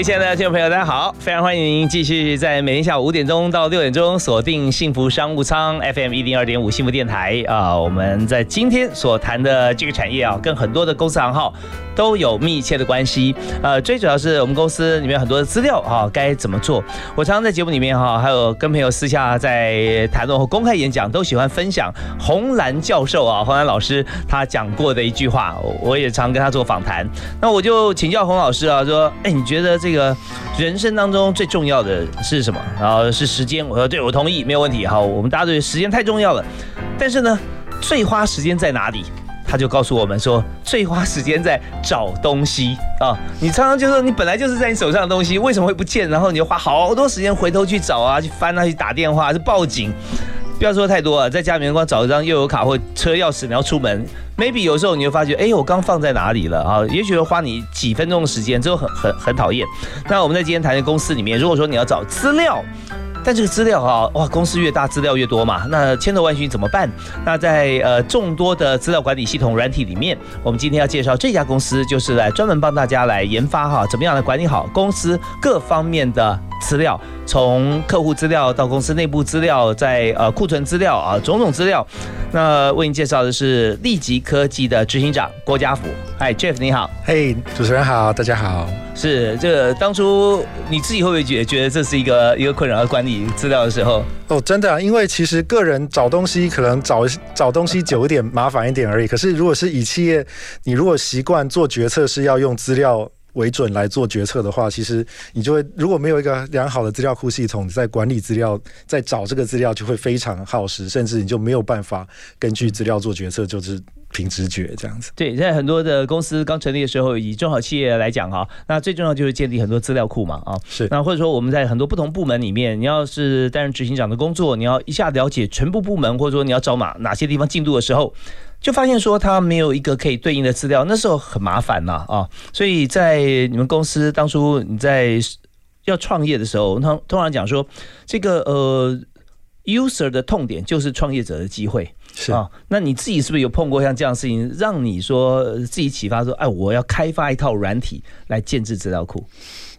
位亲爱的听众朋友，大家好！非常欢迎您继续在每天下午五点钟到六点钟锁定幸福商务舱 FM 一零二点五幸福电台啊。我们在今天所谈的这个产业啊，跟很多的公司行号都有密切的关系。呃，最主要是我们公司里面很多的资料啊，该怎么做？我常常在节目里面哈，还有跟朋友私下在谈论或公开演讲，都喜欢分享红蓝教授啊，红蓝老师他讲过的一句话，我也常跟他做访谈。那我就请教洪老师啊，说，哎，你觉得这这个人生当中最重要的是什么？然后是时间。我说，对，我同意，没有问题。好，我们大家对时间太重要了。但是呢，最花时间在哪里？他就告诉我们说，最花时间在找东西啊！你常常就说，你本来就是在你手上的东西，为什么会不见？然后你就花好多时间回头去找啊，去翻啊，去打电话，去报警。不要说太多啊，在家里面光找一张又有卡或车钥匙，你要出门，maybe 有时候你会发觉，哎，我刚放在哪里了啊？也许会花你几分钟的时间，这很很很讨厌。那我们在今天谈的公司里面，如果说你要找资料。但这个资料哈，哇，公司越大资料越多嘛，那千头万绪怎么办？那在呃众多的资料管理系统软体里面，我们今天要介绍这家公司，就是来专门帮大家来研发哈，怎么样来管理好公司各方面的资料，从客户资料到公司内部资料，在呃库存资料啊种种资料。那为您介绍的是立即科技的执行长郭家福。嗨，Jeff 你好。嘿，主持人好，大家好。是这个当初你自己会不会觉觉得这是一个一个困扰要管理资料的时候？哦，真的啊，因为其实个人找东西可能找找东西久一点麻烦一点而已。可是如果是以企业，你如果习惯做决策是要用资料为准来做决策的话，其实你就会如果没有一个良好的资料库系统，在管理资料，在找这个资料就会非常耗时，甚至你就没有办法根据资料做决策，就是。凭直觉这样子，对，在很多的公司刚成立的时候，以中小企业来讲哈，那最重要就是建立很多资料库嘛啊，是。那或者说我们在很多不同部门里面，你要是担任执行长的工作，你要一下了解全部部门，或者说你要找哪哪些地方进度的时候，就发现说他没有一个可以对应的资料，那时候很麻烦呐啊。所以在你们公司当初你在要创业的时候，通通常讲说这个呃，user 的痛点就是创业者的机会。是啊，那你自己是不是有碰过像这样的事情，让你说自己启发说，哎，我要开发一套软体来建制资料库？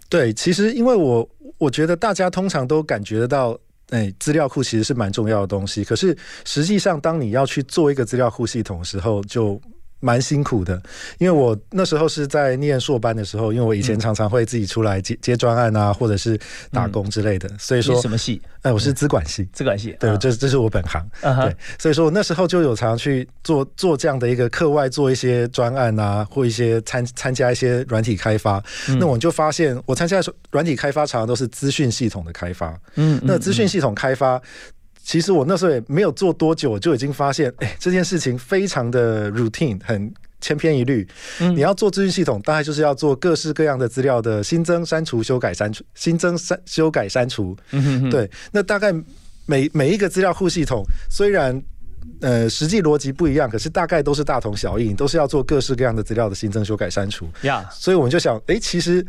对，其实因为我我觉得大家通常都感觉得到，哎，资料库其实是蛮重要的东西。可是实际上，当你要去做一个资料库系统的时候，就蛮辛苦的，因为我那时候是在念硕班的时候，因为我以前常常会自己出来接接专案啊，或者是打工之类的，所以说什么系？哎，我是资管系，资管系，对，这这是我本行，对，所以说我那时候就有常去做做这样的一个课外做一些专案啊，或一些参参加一些软体开发，那我就发现我参加软体开发常常都是资讯系统的开发，嗯，那资讯系统开发。其实我那时候也没有做多久，我就已经发现，哎，这件事情非常的 routine，很千篇一律。你要做资讯系统，大概就是要做各式各样的资料的新增、删除、修改、删除、新增、删、修改、删除。对，那大概每每一个资料库系统，虽然呃实际逻辑不一样，可是大概都是大同小异，都是要做各式各样的资料的新增、修改、删除。呀，所以我们就想，哎，其实。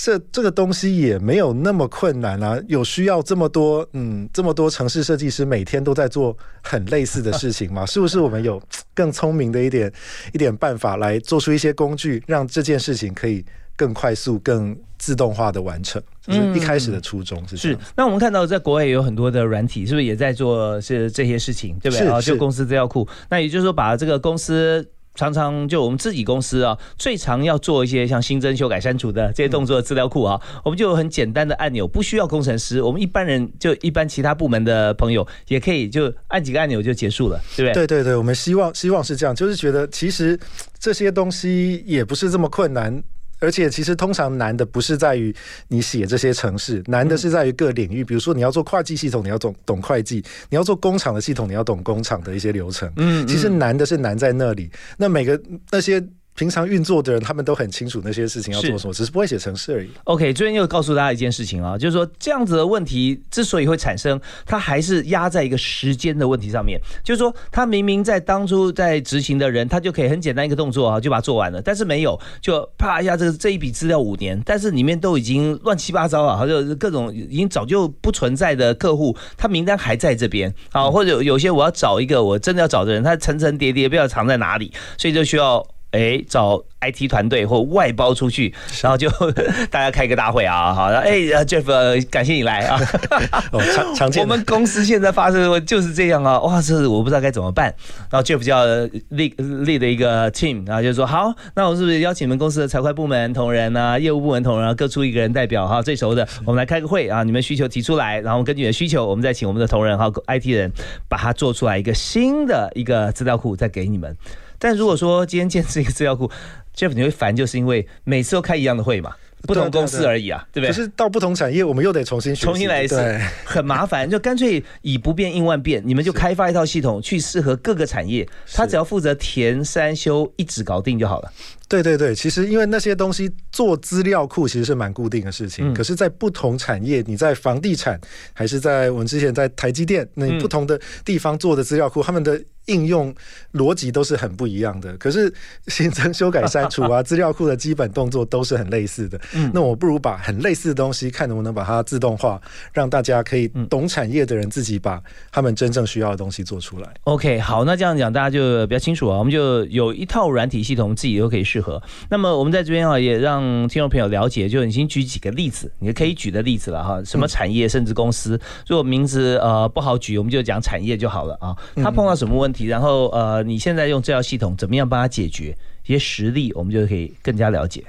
这这个东西也没有那么困难啊，有需要这么多嗯这么多城市设计师每天都在做很类似的事情吗？是不是我们有更聪明的一点一点办法来做出一些工具，让这件事情可以更快速、更自动化的完成？就是一开始的初衷是是。那我们看到在国外也有很多的软体，是不是也在做是这些事情？对不对啊？就公司资料库，那也就是说把这个公司。常常就我们自己公司啊，最常要做一些像新增、修改、删除的这些动作的资料库啊，我们就有很简单的按钮，不需要工程师，我们一般人就一般其他部门的朋友也可以就按几个按钮就结束了，对不对？对对对，我们希望希望是这样，就是觉得其实这些东西也不是这么困难。而且其实通常难的不是在于你写这些程式，难的是在于各领域。比如说你要做会计系统，你要懂懂会计；你要做工厂的系统，你要懂工厂的一些流程。嗯，其实难的是难在那里。那每个那些平常运作的人，他们都很清楚那些事情要做什么，只是不会写程式而已。OK，最近又告诉大家一件事情啊，就是说这样子的问题之所以会产生，它还是压在一个时间的问题上面。就是说，他明明在当初在执行的人，他就可以很简单一个动作啊，就把它做完了，但是没有，就啪一下，这个这一笔资料五年，但是里面都已经乱七八糟了，就各种已经早就不存在的客户，他名单还在这边啊，或者有些我要找一个我真的要找的人，他层层叠叠不知道藏在哪里，所以就需要。哎，找 IT 团队或外包出去，然后就 大家开个大会啊，好，哎，Jeff，感谢你来啊，常常见。我们公司现在发生的就是这样啊，哇，这我不知道该怎么办。然后 Jeff 就要立立的一个 team，然后就说好，那我是不是邀请你们公司的财会部门同仁啊，业务部门同仁啊，各出一个人代表哈，最熟的，我们来开个会啊，你们需求提出来，然后根据你的需求，我们再请我们的同仁哈，IT 人把它做出来一个新的一个资料库，再给你们。但如果说今天建设一个资料库，Jeff 你会烦，就是因为每次都开一样的会嘛，不同公司而已啊，对不对？可是到不同产业，我们又得重新重新来一次，很麻烦。就干脆以不变应万变，你们就开发一套系统，去适合各个产业，他只要负责填三修一纸搞定就好了。对对对，其实因为那些东西做资料库其实是蛮固定的事情，可是，在不同产业，你在房地产还是在我们之前在台积电，那不同的地方做的资料库，他们的应用逻辑都是很不一样的。可是新增、修改、删除啊，资料库的基本动作都是很类似的。嗯那我不如把很类似的东西，看能不能把它自动化，让大家可以懂产业的人自己把他们真正需要的东西做出来。OK，好，那这样讲大家就比较清楚啊。我们就有一套软体系统，自己都可以。适合。那么我们在这边啊，也让听众朋友了解，就已经举几个例子，你可以举的例子了哈。什么产业甚至公司，如果名字呃不好举，我们就讲产业就好了啊。他碰到什么问题，然后呃你现在用这套系统怎么样帮他解决？一些实例，我们就可以更加了解。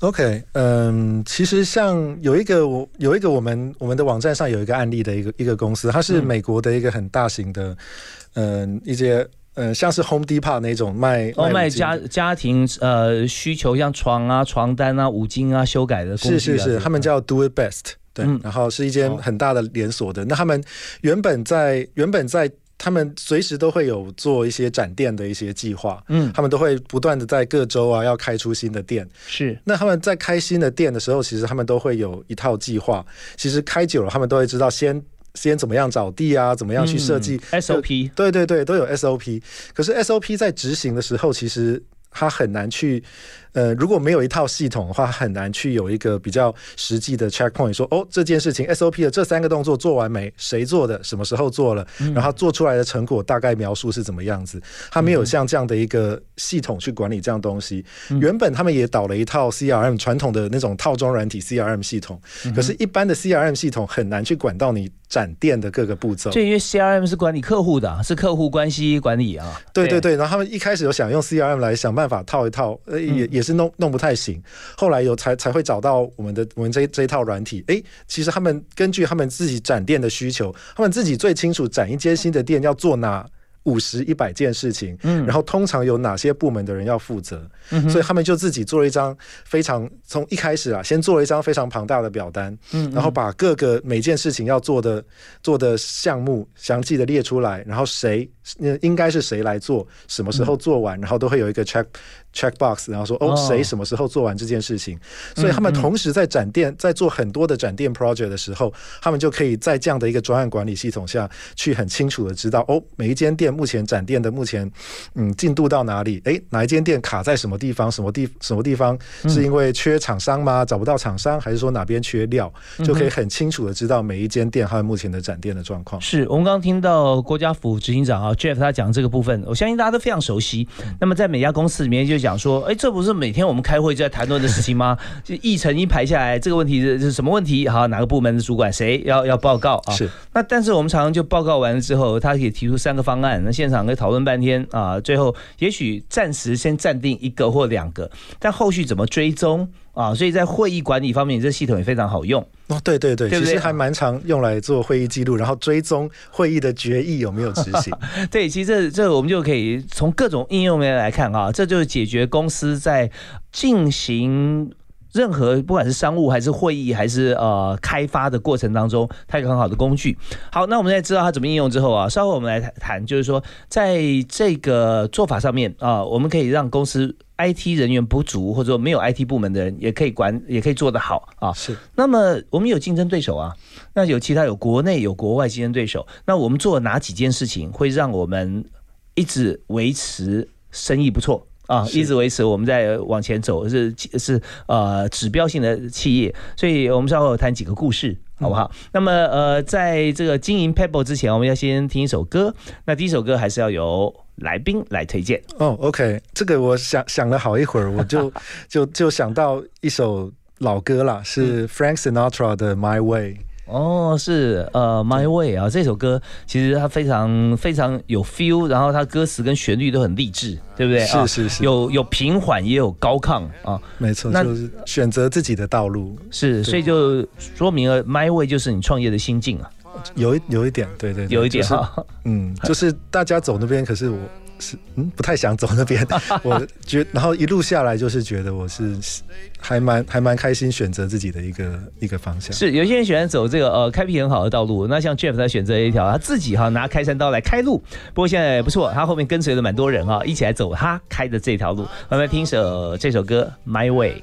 OK，嗯，其实像有一个我有一个我们我们的网站上有一个案例的一个一个公司，它是美国的一个很大型的嗯一些。嗯，像是 Home Depot 那种卖卖家家庭呃需求，像床啊、床单啊、五金啊、修改的是是是，他们叫 Do It Best，对，然后是一间很大的连锁的。那他们原本在原本在他们随时都会有做一些展店的一些计划，嗯，他们都会不断的在各州啊要开出新的店。是，那他们在开新的店的时候，其实他们都会有一套计划。其实开久了，他们都会知道先。先怎么样找地啊？怎么样去设计 SOP？对对对，都有 SOP。可是 SOP 在执行的时候，其实它很难去。呃，如果没有一套系统的话，很难去有一个比较实际的 checkpoint，说哦，这件事情 SOP 的这三个动作做完没？谁做的？什么时候做了？然后做出来的成果大概描述是怎么样子？他没有像这样的一个系统去管理这样东西。原本他们也导了一套 CRM 传统的那种套装软体 CRM 系统，可是，一般的 CRM 系统很难去管到你展店的各个步骤。就因为 CRM 是管理客户的，是客户关系管理啊。对对对，然后他们一开始有想用 CRM 来想办法套一套，呃，也也。也是弄弄不太行，后来有才才会找到我们的我们这这一套软体。哎，其实他们根据他们自己展店的需求，他们自己最清楚展一间新的店要做哪。五十一百件事情，嗯，然后通常有哪些部门的人要负责，嗯，所以他们就自己做了一张非常从一开始啊，先做了一张非常庞大的表单，嗯，然后把各个每件事情要做的做的项目详细的列出来，然后谁应该是谁来做，什么时候做完，然后都会有一个 check check box，然后说哦谁什么时候做完这件事情，所以他们同时在展店在做很多的展店 project 的时候，他们就可以在这样的一个专案管理系统下去很清楚的知道哦每一间店。目前展店的目前，嗯，进度到哪里？哎，哪一间店卡在什么地方？什么地什么地方？是因为缺厂商吗？找不到厂商，还是说哪边缺料？就可以很清楚的知道每一间店它目前的展店的状况。是我们刚刚听到郭家福执行长啊，Jeff 他讲这个部分，我相信大家都非常熟悉。那么在每家公司里面就讲说，哎，这不是每天我们开会就在谈论的事情吗？就议程一排下来，这个问题是是什么问题？好，哪个部门的主管谁要要报告啊？是。那但是我们常常就报告完了之后，他可以提出三个方案。那现场可以讨论半天啊，最后也许暂时先暂定一个或两个，但后续怎么追踪啊？所以在会议管理方面，这系统也非常好用哦。对对对，其实还蛮常用来做会议记录，然后追踪会议的决议有没有执行。对，其实这这我们就可以从各种应用面来看啊，这就是解决公司在进行。任何不管是商务还是会议还是呃开发的过程当中，它一个很好的工具。好，那我们在知道它怎么应用之后啊，稍后我们来谈，就是说在这个做法上面啊，我们可以让公司 IT 人员不足或者说没有 IT 部门的人也可以管，也可以做得好啊。是。那么我们有竞争对手啊，那有其他有国内有国外竞争对手，那我们做哪几件事情会让我们一直维持生意不错？啊，一直维持我们在往前走，是是呃指标性的企业，所以我们稍后谈几个故事，好不好？那么呃，在这个经营 Pebble 之前，我们要先听一首歌。那第一首歌还是要由来宾来推荐。哦，OK，这个我想想了好一会儿，我就 就就想到一首老歌啦，是 Frank Sinatra 的 My Way。哦，是呃，My Way 啊，这首歌其实它非常非常有 feel，然后它歌词跟旋律都很励志，对不对？是是是，有有平缓也有高亢啊，没错，那就是选择自己的道路，是，所以就说明了 My Way 就是你创业的心境啊，有一有一点，对对，有一点哈，嗯，就是大家走那边，可是我。是嗯，不太想走那边。我觉，然后一路下来就是觉得我是还蛮还蛮开心，选择自己的一个一个方向。是有些人喜欢走这个呃开辟很好的道路，那像 Jeff 他选择一条他自己哈拿开山刀来开路。不过现在也不错，他后面跟随了蛮多人啊，一起来走他开的这条路。我们来听首这首歌《My Way》。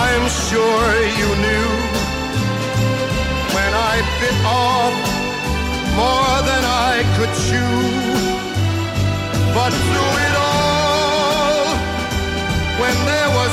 I'm sure you knew when I bit off more than I could chew. But through it all, when there was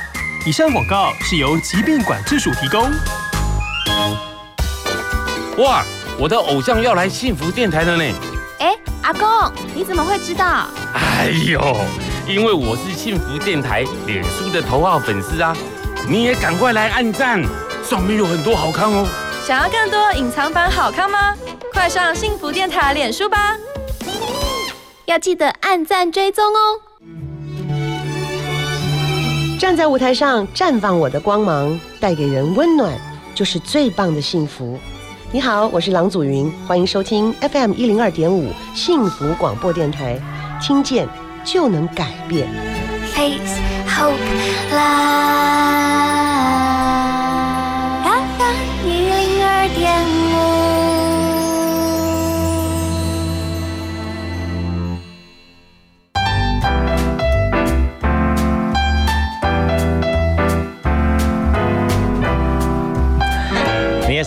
以上广告是由疾病管制署提供。哇，我的偶像要来幸福电台了呢！哎，阿公，你怎么会知道？哎呦，因为我是幸福电台脸书的头号粉丝啊！你也赶快来按赞，上面有很多好看哦。想要更多隐藏版好看吗？快上幸福电台脸书吧！要记得按赞追踪哦。站在舞台上绽放我的光芒，带给人温暖，就是最棒的幸福。你好，我是郎祖云，欢迎收听 FM 一零二点五幸福广播电台，听见就能改变。Face hope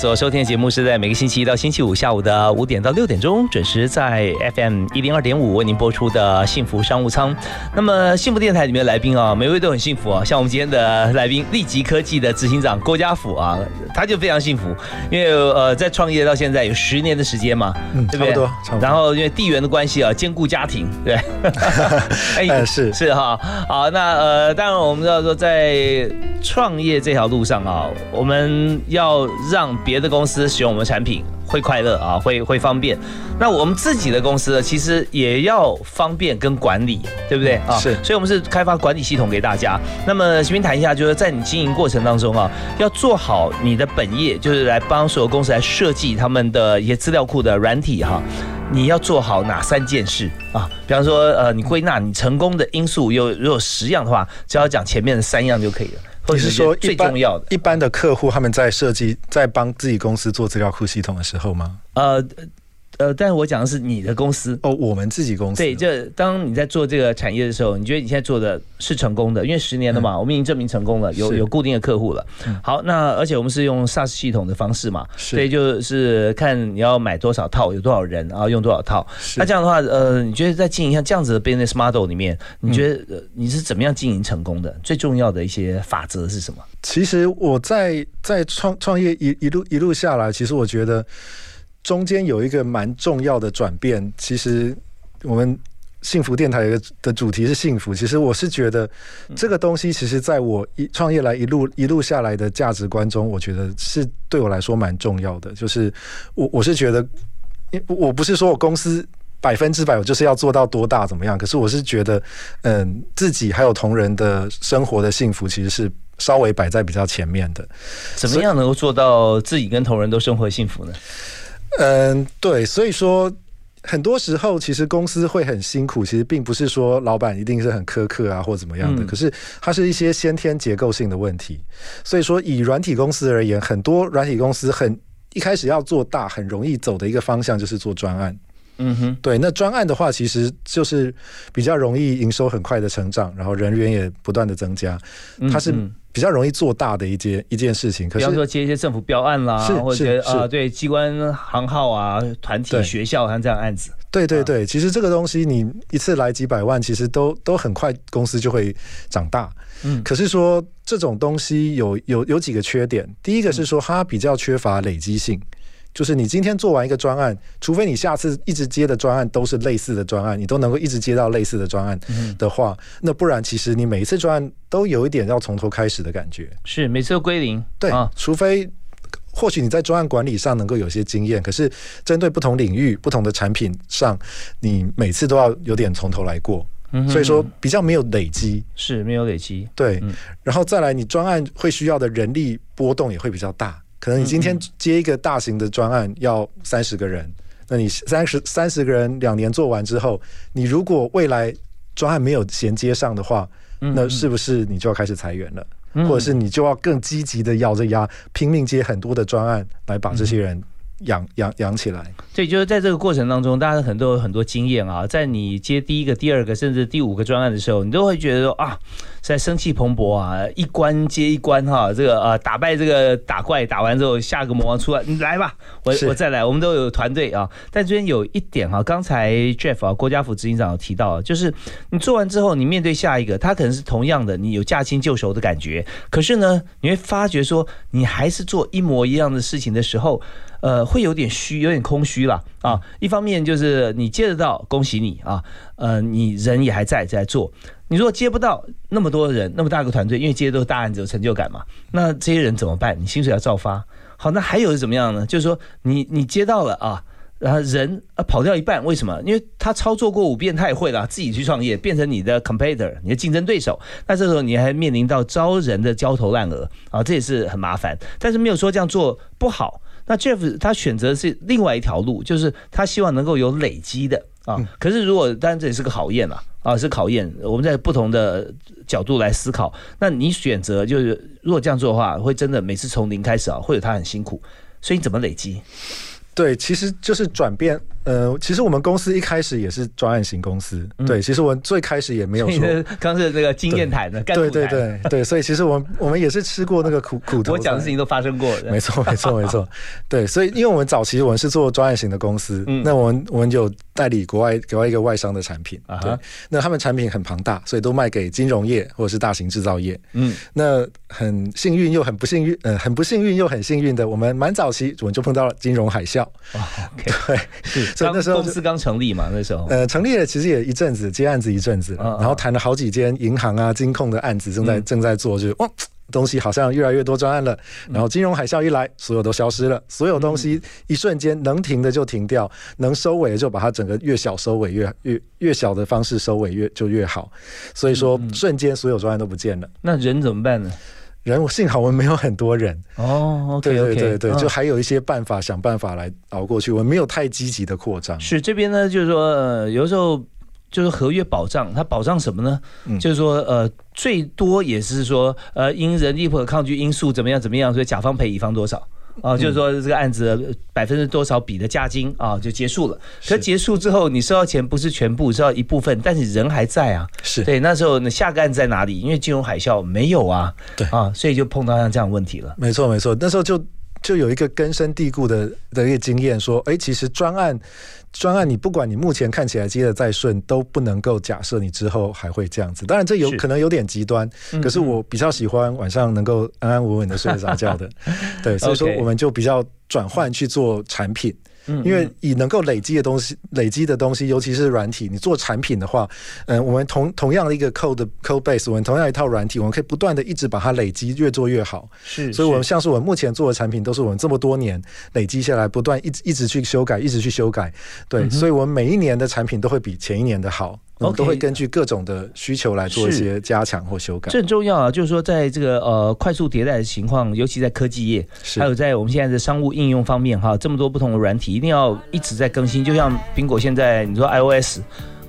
所收听的节目是在每个星期一到星期五下午的五点到六点钟，准时在 FM 一零二点五为您播出的幸福商务舱。那么幸福电台里面的来宾啊，每位都很幸福啊。像我们今天的来宾，立即科技的执行长郭家福啊，他就非常幸福，因为呃在创业到现在有十年的时间嘛，嗯，差不多。然后因为地缘的关系啊，兼顾家庭，对，哎是是哈。好，那呃当然我们知道说在创业这条路上啊，我们要让别的公司使用我们产品会快乐啊，会会方便。那我们自己的公司呢，其实也要方便跟管理，对不对啊？是。所以，我们是开发管理系统给大家。那么，徐斌谈一下，就是在你经营过程当中啊，要做好你的本业，就是来帮所有公司来设计他们的一些资料库的软体哈。你要做好哪三件事啊？比方说，呃，你归纳你成功的因素有如果十样的话，只要讲前面的三样就可以了。或者是说最重要的，一般的客户他们在设计在帮自己公司做资料库系统的时候吗？呃。呃，但是我讲的是你的公司哦，我们自己公司。对，就当你在做这个产业的时候，你觉得你现在做的是成功的，因为十年了嘛，我们已经证明成功了，有有固定的客户了。好，那而且我们是用 SaaS 系统的方式嘛，所以就是看你要买多少套，有多少人，然后用多少套。那这样的话，呃，你觉得在经营像这样子的 business model 里面，你觉得你是怎么样经营成功的？最重要的一些法则是什么？其实我在在创创业一一路一路下来，其实我觉得。中间有一个蛮重要的转变，其实我们幸福电台的主题是幸福。其实我是觉得这个东西，其实在我一创业来一路一路下来的价值观中，我觉得是对我来说蛮重要的。就是我我是觉得，我不是说我公司百分之百我就是要做到多大怎么样，可是我是觉得，嗯，自己还有同仁的生活的幸福，其实是稍微摆在比较前面的。怎么样能够做到自己跟同仁都生活幸福呢？嗯，对，所以说很多时候其实公司会很辛苦，其实并不是说老板一定是很苛刻啊或怎么样的，可是它是一些先天结构性的问题。所以说以软体公司而言，很多软体公司很一开始要做大，很容易走的一个方向就是做专案。嗯哼，对，那专案的话，其实就是比较容易营收很快的成长，然后人员也不断的增加，它是。比较容易做大的一件一件事情，可是比方说接一些政府标案啦，或者啊对机关行号啊、团体、学校像这样案子。对对对，其实这个东西你一次来几百万，其实都都很快，公司就会长大。嗯，可是说这种东西有有有几个缺点，第一个是说它比较缺乏累积性。就是你今天做完一个专案，除非你下次一直接的专案都是类似的专案，你都能够一直接到类似的专案的话，那不然其实你每一次专案都有一点要从头开始的感觉。是每次都归零。对，除非或许你在专案管理上能够有些经验，可是针对不同领域、不同的产品上，你每次都要有点从头来过。所以说比较没有累积，是没有累积。对，然后再来你专案会需要的人力波动也会比较大。可能你今天接一个大型的专案要三十个人，那你三十三十个人两年做完之后，你如果未来专案没有衔接上的话，那是不是你就要开始裁员了？或者是你就要更积极的咬着牙拼命接很多的专案，来把这些人。养养养起来，所以就是在这个过程当中，大家很多很多经验啊。在你接第一个、第二个，甚至第五个专案的时候，你都会觉得说啊，在生气蓬勃啊，一关接一关哈。这个啊，打败这个打怪，打完之后，下个魔王出来，你来吧，我我再来，我们都有团队啊。但这边有一点哈，刚才 Jeff 啊，郭家福执行长有提到，就是你做完之后，你面对下一个，他可能是同样的，你有驾轻就熟的感觉，可是呢，你会发觉说，你还是做一模一样的事情的时候。呃，会有点虚，有点空虚了啊。一方面就是你接得到，恭喜你啊。呃，你人也还在在做。你如果接不到那么多人，那么大个团队，因为接的都是大案子，有成就感嘛。那这些人怎么办？你薪水要照发。好，那还有是怎么样呢？就是说你你接到了啊，然后人啊跑掉一半，为什么？因为他操作过五遍，他也会了，自己去创业，变成你的 competitor，你的竞争对手。那这时候你还面临到招人的焦头烂额啊，这也是很麻烦。但是没有说这样做不好。那 Jeff 他选择是另外一条路，就是他希望能够有累积的啊。可是如果当然这也是个考验了啊，是考验。我们在不同的角度来思考，那你选择就是如果这样做的话，会真的每次从零开始啊，会有他很辛苦。所以你怎么累积？对，其实就是转变。呃，其实我们公司一开始也是专案型公司，对，其实我们最开始也没有说，刚是那个经验谈的，对对对对，所以其实我们我们也是吃过那个苦苦头，我讲的事情都发生过，没错没错没错，对，所以因为我们早期我们是做专案型的公司，那我们我们有代理国外国外一个外商的产品，对，那他们产品很庞大，所以都卖给金融业或者是大型制造业，嗯，那很幸运又很不幸运，呃，很不幸运又很幸运的，我们蛮早期我们就碰到了金融海啸，对。所以那时候公司刚成立嘛，那时候呃成立了，其实也一阵子接案子一阵子，然后谈了好几间银行啊、金控的案子，正在正在做，就哇东西好像越来越多专案了。然后金融海啸一来，所有都消失了，所有东西一瞬间能停的就停掉，能收尾的就把它整个越小收尾越越越小的方式收尾越就越好。所以说瞬间所有专案都不见了，那人怎么办呢？人我幸好我们没有很多人哦，对对对对，就还有一些办法想办法来熬过去，我们没有太积极的扩张。是这边呢，就是说呃有时候就是合约保障，它保障什么呢？就是说呃，最多也是说呃，因人力不可抗拒因素怎么样怎么样，所以甲方赔乙方多少。啊，就是说这个案子百分之多少比的价金啊，就结束了。可结束之后，你收到钱不是全部，收到一部分，但是人还在啊。是对，那时候呢，下个案子在哪里？因为金融海啸没有啊。对啊，所以就碰到像这样问题了。没错，没错，那时候就就有一个根深蒂固的的一个经验，说，哎，其实专案。专案，你不管你目前看起来接的再顺，都不能够假设你之后还会这样子。当然，这有可能有点极端，可是我比较喜欢晚上能够安安稳稳的睡得着觉的。对，所以说我们就比较转换去做产品。因为以能够累积的东西，累积的东西，尤其是软体，你做产品的话，嗯，我们同同样的一个 code code base，我们同样一套软体，我们可以不断的一直把它累积，越做越好。是，所以我们像是我们目前做的产品，都是我们这么多年累积下来，不断一直一直去修改，一直去修改。对，所以我们每一年的产品都会比前一年的好。我们都会根据各种的需求来做一些加强或修改。这很重要啊，就是说在这个呃快速迭代的情况，尤其在科技业，还有在我们现在的商务应用方面哈，这么多不同的软体，一定要一直在更新。就像苹果现在你说 iOS。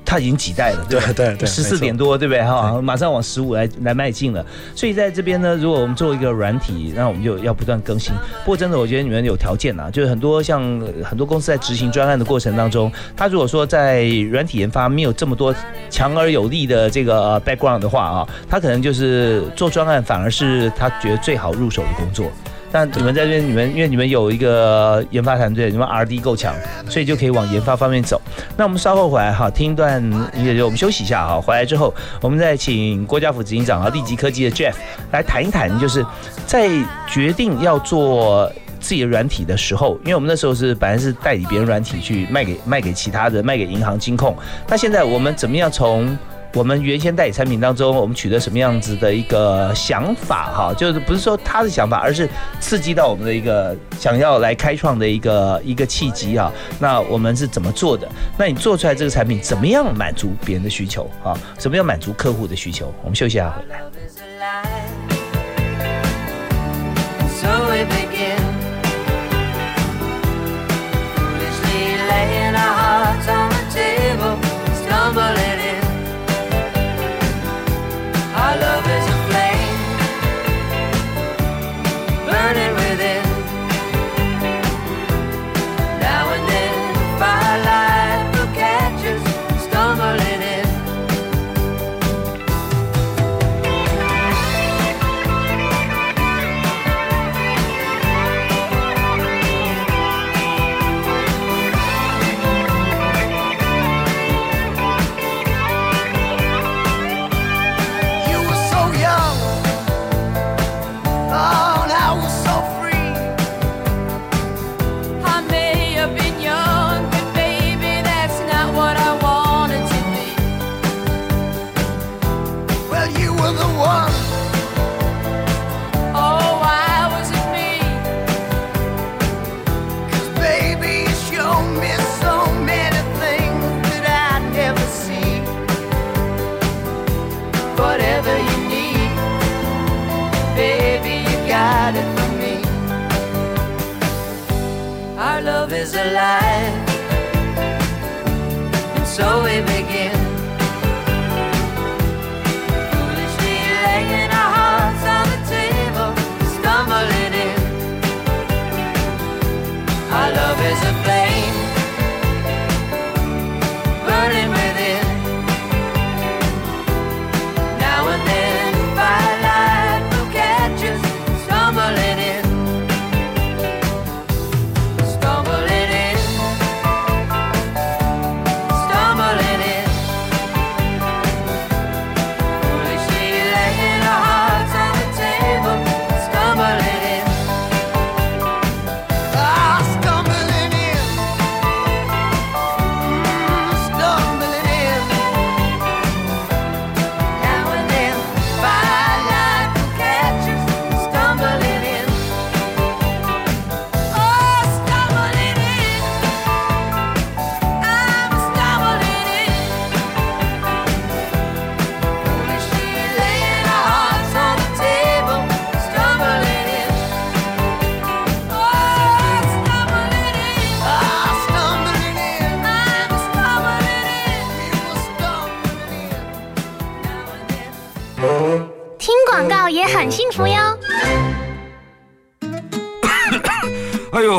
它已经几代了，对对对，十四点多，对不对？哈，马上往十五来来迈进了。所以在这边呢，如果我们做一个软体，那我们就要不断更新。不过真的，我觉得你们有条件啊，就是很多像很多公司在执行专案的过程当中，他如果说在软体研发没有这么多强而有力的这个 background 的话啊，他可能就是做专案反而是他觉得最好入手的工作。但你们在这边，你们因为你们有一个研发团队，你们 R D 够强，所以就可以往研发方面走。那我们稍后回来哈，听一段音乐，我们休息一下哈。回来之后，我们再请郭家福执行长啊，立即科技的 Jeff 来谈一谈，就是在决定要做自己的软体的时候，因为我们那时候是本来是代理别人软体去卖给卖给其他的，卖给银行、金控。那现在我们怎么样从？我们原先代理产品当中，我们取得什么样子的一个想法哈？就是不是说他的想法，而是刺激到我们的一个想要来开创的一个一个契机啊。那我们是怎么做的？那你做出来这个产品怎么样满足别人的需求啊？怎么样满足客户的需求？我们休息一下回来。is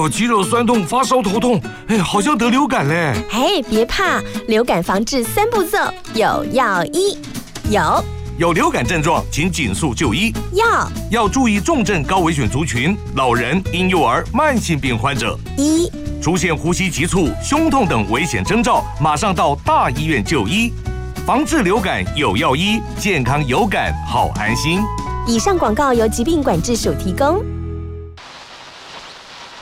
肌肉酸痛、发烧、头痛，哎，好像得流感嘞。哎，别怕，流感防治三步骤有药医，有有流感症状，请紧速就医。要要注意重症高危险族群、老人、婴幼儿、慢性病患者。一出现呼吸急促、胸痛等危险征兆，马上到大医院就医。防治流感有药医，健康有感好安心。以上广告由疾病管制署提供。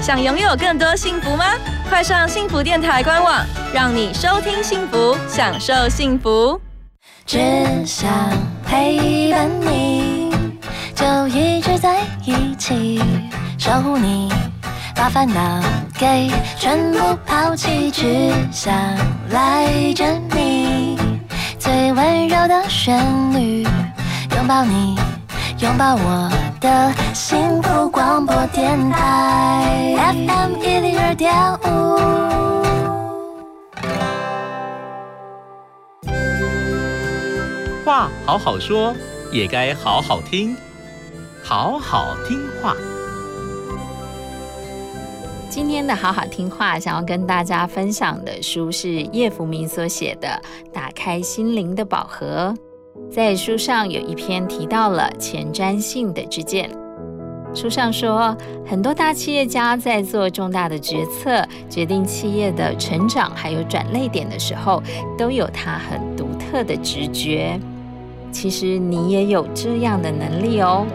想拥有更多幸福吗？快上幸福电台官网，让你收听幸福，享受幸福。只想陪伴你，就一直在一起，守护你，把烦恼给全部抛弃，只想赖着你，最温柔的旋律，拥抱你，拥抱我的幸福广播电台 FM 一零二点五。话好好说，也该好好听，好好听话。今天的好好听话，想要跟大家分享的书是叶福明所写的《打开心灵的宝盒》。在书上有一篇提到了前瞻性的之见。书上说，很多大企业家在做重大的决策、决定企业的成长还有转类点的时候，都有他很独特的直觉。其实你也有这样的能力哦。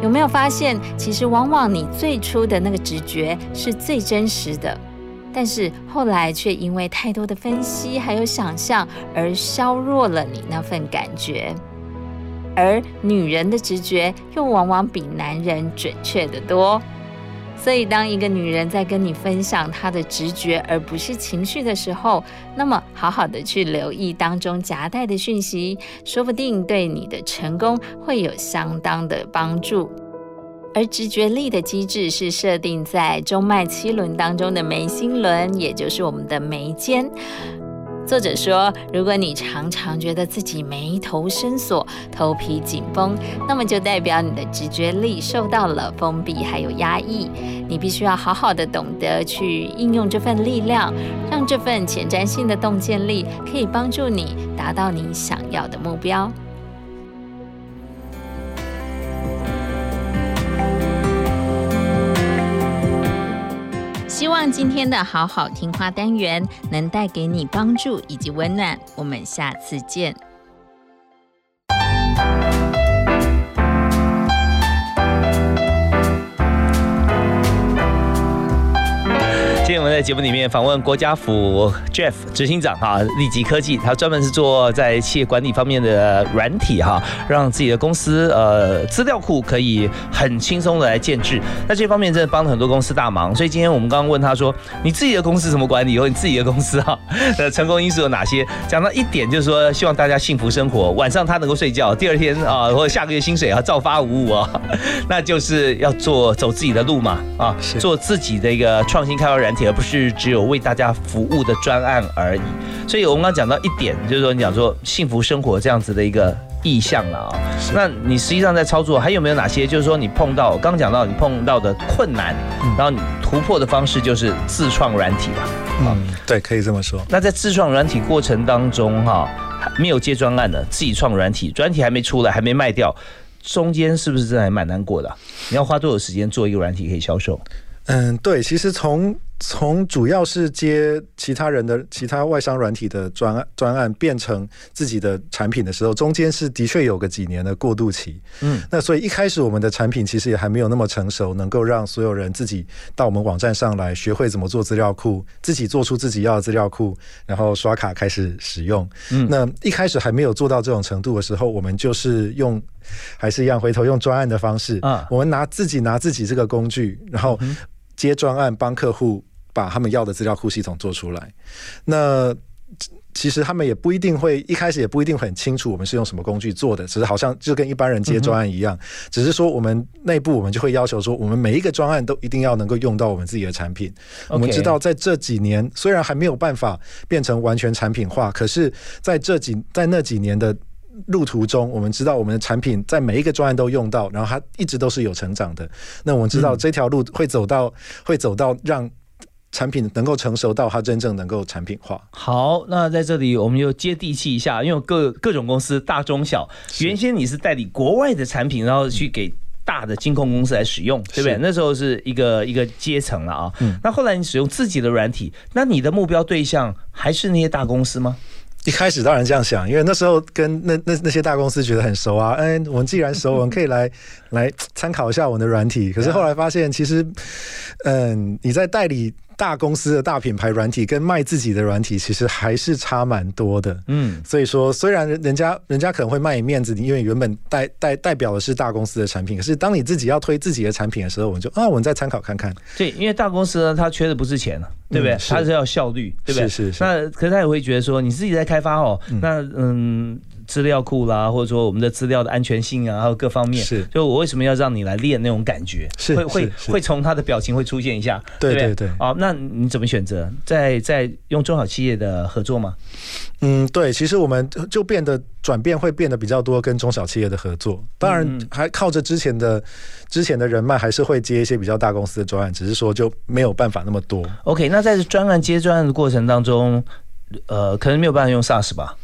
有没有发现，其实往往你最初的那个直觉是最真实的，但是后来却因为太多的分析还有想象而削弱了你那份感觉。而女人的直觉又往往比男人准确得多。所以，当一个女人在跟你分享她的直觉而不是情绪的时候，那么好好的去留意当中夹带的讯息，说不定对你的成功会有相当的帮助。而直觉力的机制是设定在中脉七轮当中的眉心轮，也就是我们的眉间。作者说，如果你常常觉得自己眉头深锁、头皮紧绷，那么就代表你的直觉力受到了封闭还有压抑。你必须要好好的懂得去应用这份力量，让这份前瞻性的洞见力可以帮助你达到你想要的目标。希望今天的好好听话单元能带给你帮助以及温暖。我们下次见。在节目里面访问国家府 Jeff 执行长哈，立即科技，他专门是做在企业管理方面的软体哈，让自己的公司呃资料库可以很轻松的来建制。那这方面真的帮了很多公司大忙。所以今天我们刚刚问他说，你自己的公司怎么管理？有你自己的公司哈的 成功因素有哪些？讲到一点就是说，希望大家幸福生活，晚上他能够睡觉，第二天啊或者下个月薪水啊照发无误啊，那就是要做走自己的路嘛啊，做自己的一个创新开发软体，而不是只有为大家服务的专案而已。所以我们刚刚讲到一点，就是说你讲说幸福生活这样子的一个意向了啊。那你实际上在操作还有没有哪些？就是说你碰到刚刚讲到你碰到的困难，然后你突破的方式就是自创软体吧。嗯，对，可以这么说。那在自创软体过程当中哈，还没有接专案的，自己创软体，软体还没出来，还没卖掉，中间是不是真的还蛮难过的啊、你要花多少时间做一个软体可以销售？嗯，对，其实从从主要是接其他人的其他外商软体的专案专案，变成自己的产品的时候，中间是的确有个几年的过渡期。嗯，那所以一开始我们的产品其实也还没有那么成熟，能够让所有人自己到我们网站上来学会怎么做资料库，自己做出自己要的资料库，然后刷卡开始使用。嗯那一开始还没有做到这种程度的时候，我们就是用还是一样回头用专案的方式，啊我们拿自己拿自己这个工具，然后接专案帮客户把他们要的资料库系统做出来。那其实他们也不一定会一开始也不一定很清楚我们是用什么工具做的，只是好像就跟一般人接专案一样，只是说我们内部我们就会要求说，我们每一个专案都一定要能够用到我们自己的产品。我们知道在这几年虽然还没有办法变成完全产品化，可是在这几在那几年的。路途中，我们知道我们的产品在每一个专案都用到，然后它一直都是有成长的。那我们知道这条路会走到，会走到让产品能够成熟到它真正能够产品化。好，那在这里我们就接地气一下，因为各各种公司大中小，原先你是代理国外的产品，然后去给。大的金控公司来使用，对不对？那时候是一个一个阶层了啊。嗯那后来你使用自己的软体，那你的目标对象还是那些大公司吗？一开始当然这样想，因为那时候跟那那那些大公司觉得很熟啊，嗯，我们既然熟，我们可以来 来参考一下我们的软体。可是后来发现，其实，嗯，你在代理大公司的大品牌软体，跟卖自己的软体，其实还是差蛮多的。嗯，所以说，虽然人人家人家可能会卖你面子，因为原本代代代表的是大公司的产品，可是当你自己要推自己的产品的时候，我们就啊，我们再参考看看。对，因为大公司呢，它缺的不是钱了，对不对？嗯是它是要效率，对不对？是是是那可是他也会觉得说，你自己在开发哦，那嗯。资料库啦，或者说我们的资料的安全性啊，还有各方面，是就我为什么要让你来练那种感觉？是会会会从他的表情会出现一下，对对对对哦，那你怎么选择？在在用中小企业的合作吗？嗯，对，其实我们就变得转变会变得比较多跟中小企业的合作，当然嗯还靠着之前的之前的人脉，还是会接一些比较大公司的专案，只是说就没有办法那么多。OK，那在专案接专案的过程当中，呃，可能没有办法用 SaaS 吧？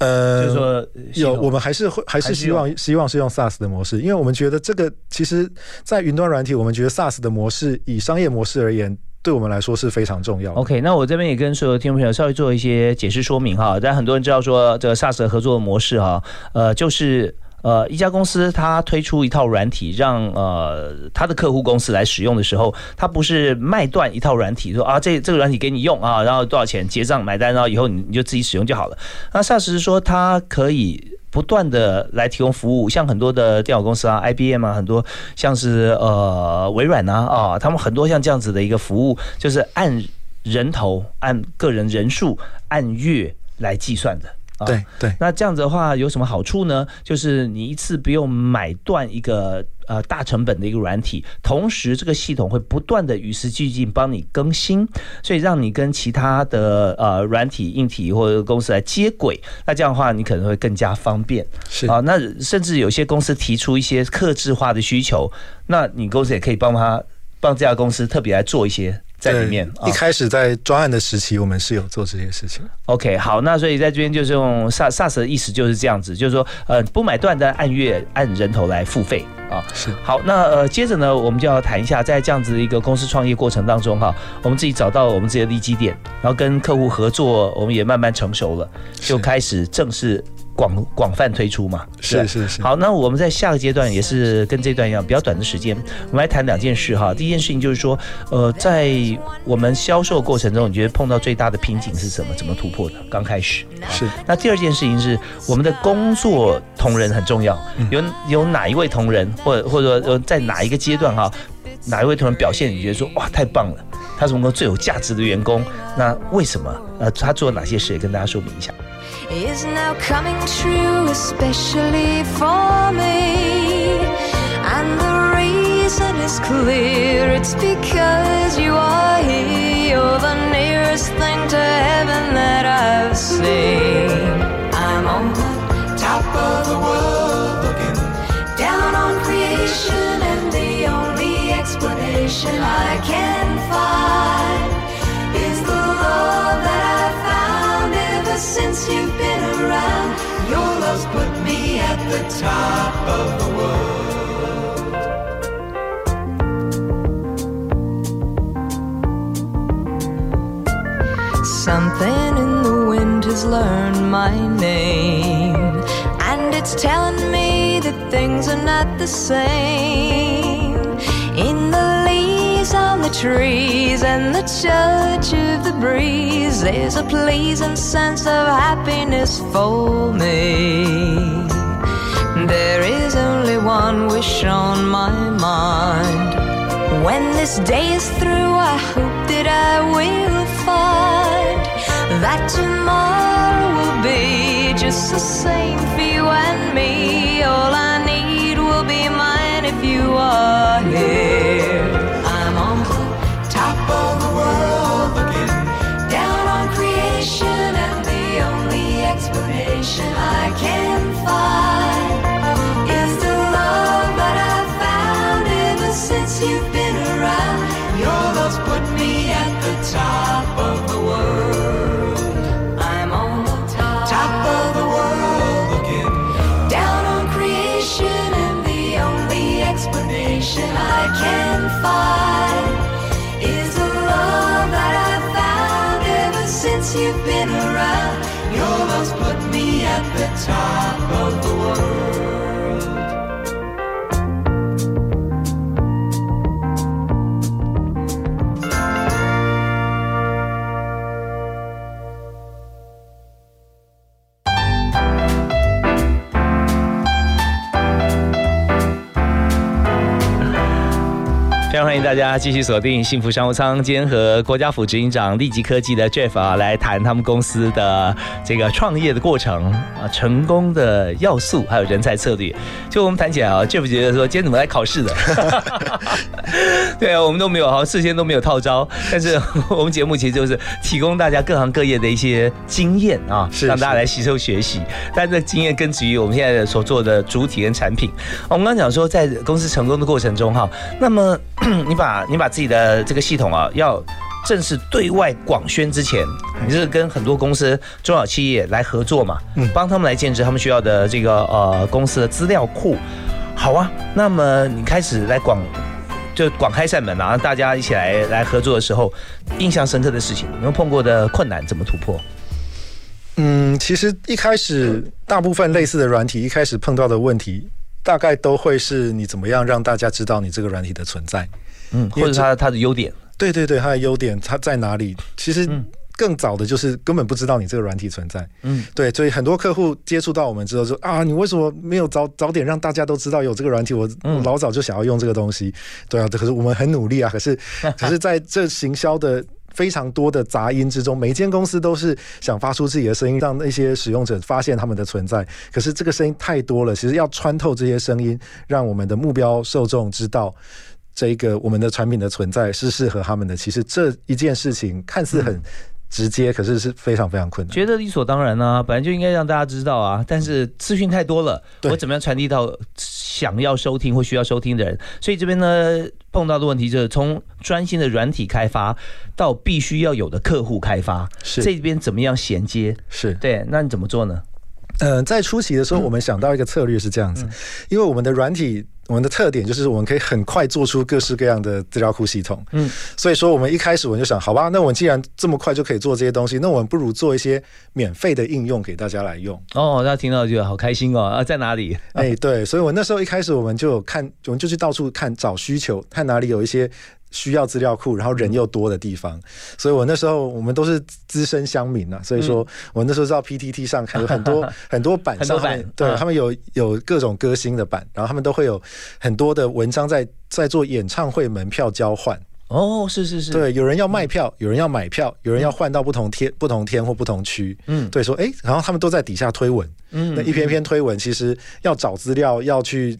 呃，就是说有，我们还是会还是希望希望是用 SaaS 的模式，因为我们觉得这个其实，在云端软体，我们觉得 SaaS 的模式以商业模式而言，对我们来说是非常重要。OK，那我这边也跟所有听众朋友稍微做一些解释说明哈。但很多人知道说这个 SaaS 的合作模式哈，呃，就是。呃，一家公司它推出一套软体，让呃它的客户公司来使用的时候，它不是卖断一套软体，说啊这这个软体给你用啊，然后多少钱结账买单，然后以后你你就自己使用就好了。那 SaaS 是说它可以不断的来提供服务，像很多的电脑公司啊，IBM 啊，很多像是呃微软啊啊，他们很多像这样子的一个服务，就是按人头、按个人人数、按月来计算的。啊对对，那这样子的话有什么好处呢？就是你一次不用买断一个呃大成本的一个软体，同时这个系统会不断的与时俱进帮你更新，所以让你跟其他的呃软体、硬体或者公司来接轨。那这样的话，你可能会更加方便。是啊，那甚至有些公司提出一些客制化的需求，那你公司也可以帮他帮这家公司特别来做一些在里面。一开始在专案的时期，我们是有做这些事情。OK，好，那所以在这边就是用 SaaS 的意思就是这样子，就是说，呃，不买断的按月按人头来付费啊。是好，那呃，接着呢，我们就要谈一下，在这样子的一个公司创业过程当中哈，我们自己找到我们自己的利基点，然后跟客户合作，我们也慢慢成熟了，就开始正式广广泛推出嘛。是是是好，那我们在下个阶段也是跟这段一样比较短的时间，我们来谈两件事哈。第一件事情就是说，呃，在我们销售过程中，你觉得碰到最大的瓶颈是什么？怎么突破的？刚开始是。那第二件事情是我们的工作同仁很重要，有有哪一位同仁，或者或者说呃在哪一个阶段哈，哪一位同仁表现你觉得说哇太棒了，他是我们最有价值的员工？那为什么？呃，他做了哪些事？也跟大家说明一下。Is now coming true, especially for me. And the reason is clear it's because you are here. You're the nearest thing to heaven that I've seen. I'm on the top of the world, looking down on creation, and the only explanation I can since you've been around. Your love's put me at the top of the world. Something in the wind has learned my name, and it's telling me that things are not the same. In the leaves on the trees and the touch of the breeze, there's a pleasing sense of happiness for me. There is only one wish on my mind. When this day is through, I hope that I will find that tomorrow will be just the same for you and me. All I need will be mine if you are here. Explanation I can find. Is the love that I've found ever since you've been at the top of the world. 欢迎大家继续锁定幸福商务舱，今天和国家府执行长立即科技的 Jeff 啊来谈他们公司的这个创业的过程啊，成功的要素，还有人才策略。就我们谈起来啊，Jeff 觉得说今天怎么来考试的？对啊，我们都没有，好像事先都没有套招，但是我们节目其实就是提供大家各行各业的一些经验啊，让大家来吸收学习。但这经验根植于我们现在所做的主体跟产品。我们刚刚讲说，在公司成功的过程中哈，那么 你把你把自己的这个系统啊，要正式对外广宣之前，你是跟很多公司、中小企业来合作嘛，嗯帮他们来建制他们需要的这个呃公司的资料库。好啊，那么你开始来广。就广开扇门啊，大家一起来来合作的时候，印象深刻的事情，你们碰过的困难怎么突破？嗯，其实一开始大部分类似的软体，一开始碰到的问题，大概都会是你怎么样让大家知道你这个软体的存在，嗯，或者它它的优点。对对对，它的优点它在哪里？其实更早的就是根本不知道你这个软体存在，嗯，对，所以很多客户接触到我们之后说啊，你为什么没有早早点让大家都知道有这个软体？我我老早就想要用这个东西，对啊，可是我们很努力啊，可是 可是在这行销的。非常多的杂音之中，每一间公司都是想发出自己的声音，让那些使用者发现他们的存在。可是这个声音太多了，其实要穿透这些声音，让我们的目标受众知道这个我们的产品的存在是适合他们的。其实这一件事情看似很直接，可是是非常非常困难。觉得理所当然啊，本来就应该让大家知道啊，但是资讯太多了，我怎么样传递到想要收听或需要收听的人？所以这边呢碰到的问题就是从专心的软体开发到必须要有的客户开发，是这边怎么样衔接？是对，那你怎么做呢？嗯、在初期的时候，我们想到一个策略是这样子，因为我们的软体我们的特点就是我们可以很快做出各式各样的资料库系统。嗯，所以说我们一开始我们就想，好吧，那我们既然这么快就可以做这些东西，那我们不如做一些免费的应用给大家来用。哦，大家听到就好开心哦！啊，在哪里？哎，对，所以我那时候一开始我们就有看，我们就去到处看找需求，看哪里有一些。需要资料库，然后人又多的地方，所以我那时候我们都是资深乡民啊，所以说我那时候知道 PTT 上看有很多 很多版上面，对他们有有各种歌星的版，然后他们都会有很多的文章在在做演唱会门票交换。哦，是是是，对，有人要卖票，有人要买票，有人要换到不同天、不同天或不同区。嗯，对，说哎，然后他们都在底下推文，嗯，那一篇篇推文，其实要找资料要去。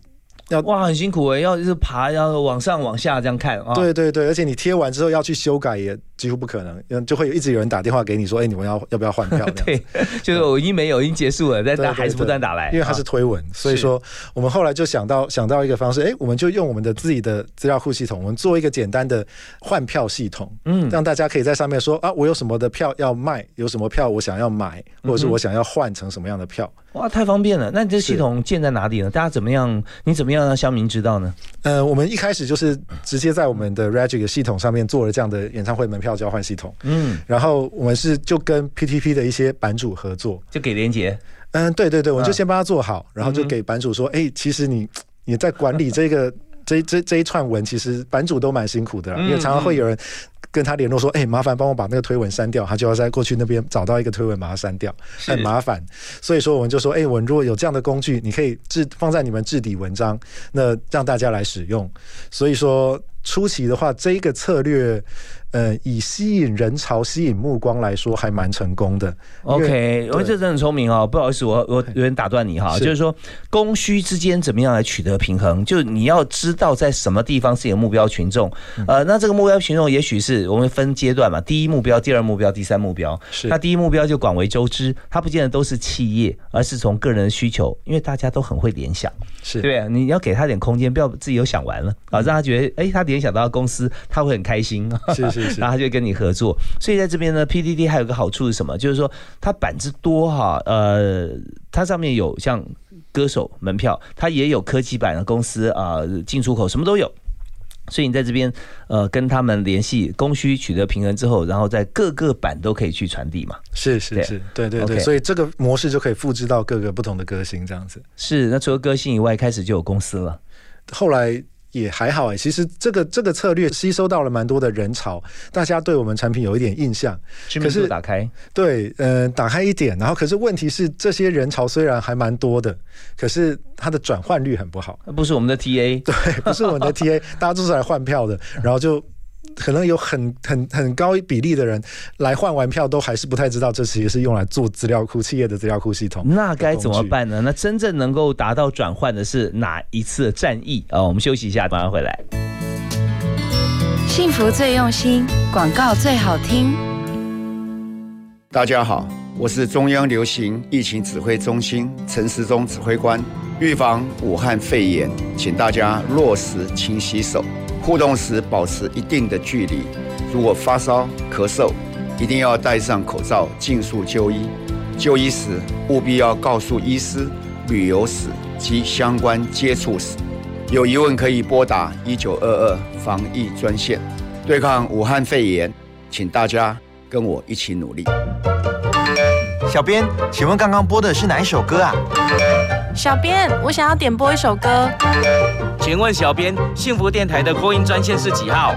要哇很辛苦哎，要就是爬，要往上往下这样看啊。对对对，而且你贴完之后要去修改也。几乎不可能，就会一直有人打电话给你说：“哎，你们要要不要换票？”对，就是我已经没有，已经结束了，但他还是不断打来，因为它是推文，所以说我们后来就想到想到一个方式，哎，我们就用我们的自己的资料库系统，我们做一个简单的换票系统，嗯，让大家可以在上面说啊，我有什么的票要卖，有什么票我想要买，或者是我想要换成什么样的票，哇，太方便了。那你这系统建在哪里呢？大家怎么样？你怎么样让乡民知道呢？呃，我们一开始就是直接在我们的 Reg 系统上面做了这样的演唱会门票。交换系统，嗯，然后我们是就跟 PTP 的一些版主合作，就给连接，嗯，对对对，我们就先帮他做好，然后就给版主说，哎，其实你你在管理这个这这这一串文，其实版主都蛮辛苦的，因为常常会有人跟他联络说，哎，麻烦帮我把那个推文删掉，他就要在过去那边找到一个推文把它删掉，很麻烦，所以说我们就说，哎，我如果有这样的工具，你可以置放在你们置底文章，那让大家来使用，所以说初期的话，这一个策略。呃，以吸引人潮、吸引目光来说，还蛮成功的。OK，我这真的很聪明哦。不好意思，我我有点打断你哈，就是说供需之间怎么样来取得平衡？就你要知道在什么地方是有目标群众。呃，那这个目标群众也许是我们分阶段嘛，第一目标、第二目标、第三目标。是。那第一目标就广为周知，它不见得都是企业，而是从个人的需求，因为大家都很会联想。是对，你要给他点空间，不要自己又想完了啊，让他觉得哎，他联想到公司，他会很开心。是是。然后他就跟你合作，所以在这边呢，PDD 还有个好处是什么？就是说它板子多哈，呃，它上面有像歌手门票，它也有科技版的公司啊，进出口什么都有。所以你在这边呃跟他们联系，供需取得平衡之后，然后在各个版都可以去传递嘛。是是是，对对对，所以这个模式就可以复制到各个不同的歌星这样子。是，那除了歌星以外，开始就有公司了，后来。也还好哎，其实这个这个策略吸收到了蛮多的人潮，大家对我们产品有一点印象。可是打开，对，嗯，打开一点，然后可是问题是，这些人潮虽然还蛮多的，可是它的转换率很不好。不是我们的 TA，对，不是我们的 TA，大家都是来换票的，然后就。可能有很很很高比例的人来换完票，都还是不太知道这其实是用来做资料库企业的资料库系统。那该怎么办呢？那真正能够达到转换的是哪一次战役啊？我们休息一下，马上回来。幸福最用心，广告最好听。大家好，我是中央流行疫情指挥中心陈时中指挥官。预防武汉肺炎，请大家落实勤洗手。互动时保持一定的距离。如果发烧、咳嗽，一定要戴上口罩，尽速就医。就医时务必要告诉医师旅游史及相关接触史。有疑问可以拨打一九二二防疫专线，对抗武汉肺炎。请大家跟我一起努力。小编，请问刚刚播的是哪一首歌啊？小编，我想要点播一首歌。请问小编，幸福电台的扩音专线是几号？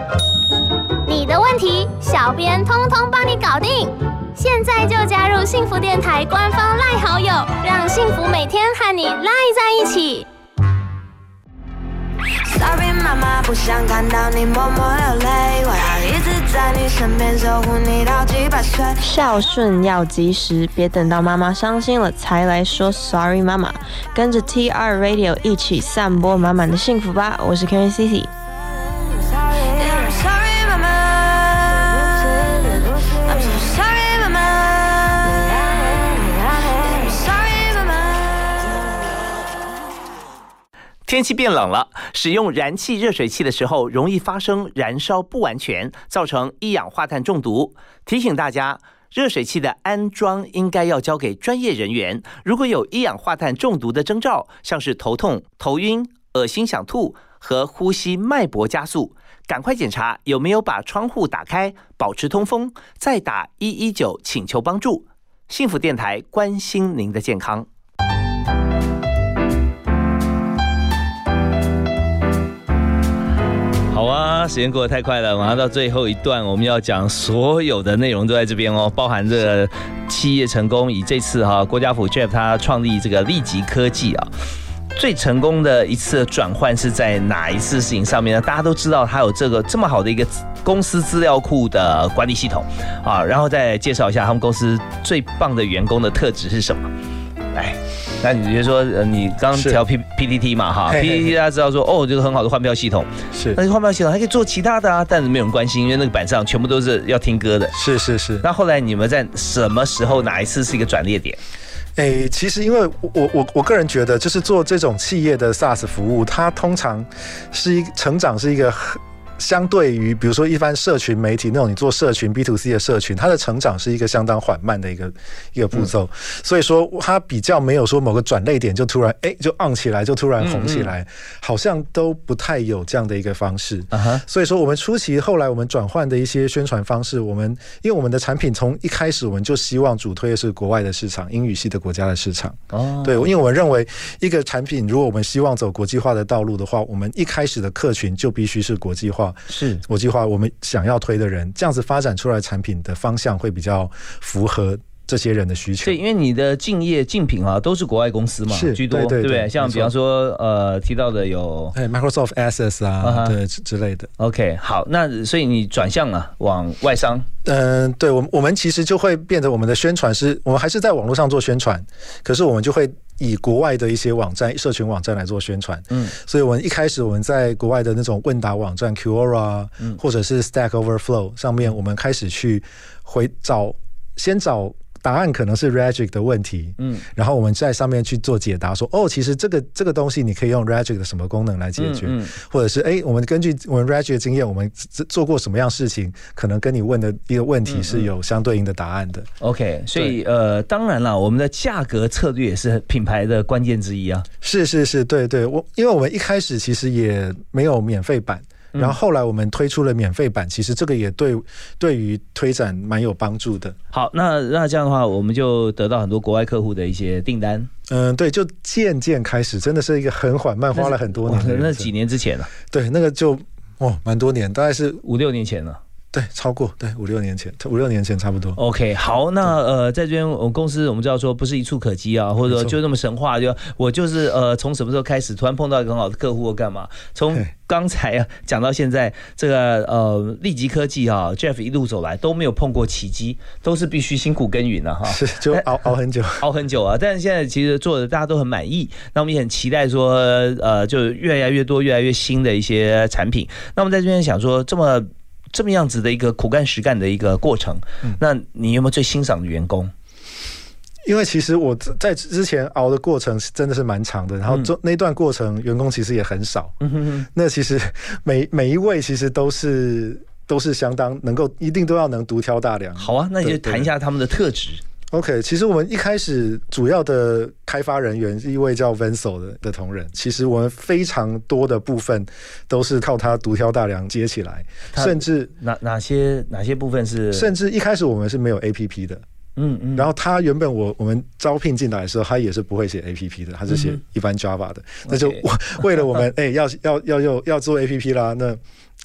你的问题，小编通通帮你搞定。现在就加入幸福电台官方赖好友，让幸福每天和你赖在一起。Sorry，妈妈不想看到你默默流泪，我要一直在你身边守护你到几百岁。孝顺要及时，别等到妈妈伤心了才来说 Sorry，妈妈。跟着 TR Radio 一起散播满满的幸福吧，我是 Karen City。天气变冷了，使用燃气热水器的时候容易发生燃烧不完全，造成一氧化碳中毒。提醒大家，热水器的安装应该要交给专业人员。如果有一氧化碳中毒的征兆，像是头痛、头晕、恶心想吐和呼吸脉搏加速，赶快检查有没有把窗户打开，保持通风，再打一一九请求帮助。幸福电台关心您的健康。好啊，时间过得太快了，马上到最后一段，我们要讲所有的内容都在这边哦，包含这个企业成功。以这次哈，郭家福 Jeff 他创立这个立即科技啊，最成功的一次转换是在哪一次事情上面呢？大家都知道他有这个这么好的一个公司资料库的管理系统啊，然后再介绍一下他们公司最棒的员工的特质是什么？来。那你就说，呃，你刚调 P P T T 嘛，哈，P T T 大家知道说，哦，这个很好的换票系统，是，那换票系统还可以做其他的啊，但是没有人关心，因为那个板上全部都是要听歌的，是是是。那后来你们在什么时候哪一次是一个转捩点？哎，其实因为我我我个人觉得，就是做这种企业的 SaaS 服务，它通常是一成长是一个很。相对于，比如说一般社群媒体那种，你做社群 B to C 的社群，它的成长是一个相当缓慢的一个一个步骤，所以说它比较没有说某个转类点就突然哎就 on 起来，就突然红起来，好像都不太有这样的一个方式。啊所以说我们初期后来我们转换的一些宣传方式，我们因为我们的产品从一开始我们就希望主推的是国外的市场，英语系的国家的市场。哦，对，因为我们认为一个产品如果我们希望走国际化的道路的话，我们一开始的客群就必须是国际化。是国际化，我们想要推的人，这样子发展出来产品的方向会比较符合这些人的需求。对，因为你的竞业竞品啊，都是国外公司嘛，是居多，对不对？像比方说，呃，提到的有哎，Microsoft Access 啊，对之类的。OK，好，那所以你转向了往外商。嗯，对，我们我们其实就会变得我们的宣传是，我们还是在网络上做宣传，可是我们就会。以国外的一些网站、社群网站来做宣传，嗯，所以我们一开始我们在国外的那种问答网站 Quora，嗯，或者是 Stack Overflow 上面，我们开始去回找，先找。答案可能是 Regic 的问题，嗯，然后我们在上面去做解答，说哦，其实这个这个东西你可以用 Regic 的什么功能来解决，嗯或者是哎，我们根据我们 Regic 的经验，我们做过什么样事情，可能跟你问的一个问题是有相对应的答案的。OK，所以呃，当然了，我们的价格策略也是品牌的关键之一啊。是是是，对对，我因为我们一开始其实也没有免费版。然后后来我们推出了免费版，其实这个也对对于推展蛮有帮助的。好，那那这样的话，我们就得到很多国外客户的一些订单。嗯，对，就渐渐开始，真的是一个很缓慢，花了很多年。那几年之前了？对，那个就哦，蛮多年，大概是五六年前了。对，超过对五六年前，五六年前差不多。OK，好，那呃，在这边我们公司我们知道说不是一触可及啊，或者说就那么神话，就我就是呃，从什么时候开始突然碰到一个很好的客户或干嘛？从刚才啊讲到现在，这个呃立即科技啊，Jeff 一路走来都没有碰过奇迹，都是必须辛苦耕耘的哈，是就熬 熬很久，熬很久啊。但是现在其实做的大家都很满意，那我们也很期待说呃，就越来越多、越来越新的一些产品。那我们在这边想说这么。这么样子的一个苦干实干的一个过程，那你有没有最欣赏的员工？因为其实我在之前熬的过程是真的是蛮长的，然后中那段过程员工其实也很少。那其实每每一位其实都是都是相当能够一定都要能独挑大梁。好啊，那你就谈一下他们的特质。OK，其实我们一开始主要的开发人员是一位叫 Venso 的的同仁。其实我们非常多的部分都是靠他独挑大梁接起来，甚至哪哪些哪些部分是？甚至一开始我们是没有 APP 的，嗯嗯。然后他原本我我们招聘进来的时候，他也是不会写 APP 的，他是写一般 Java 的。那就为了我们 哎，要要要要要做 APP 啦，那。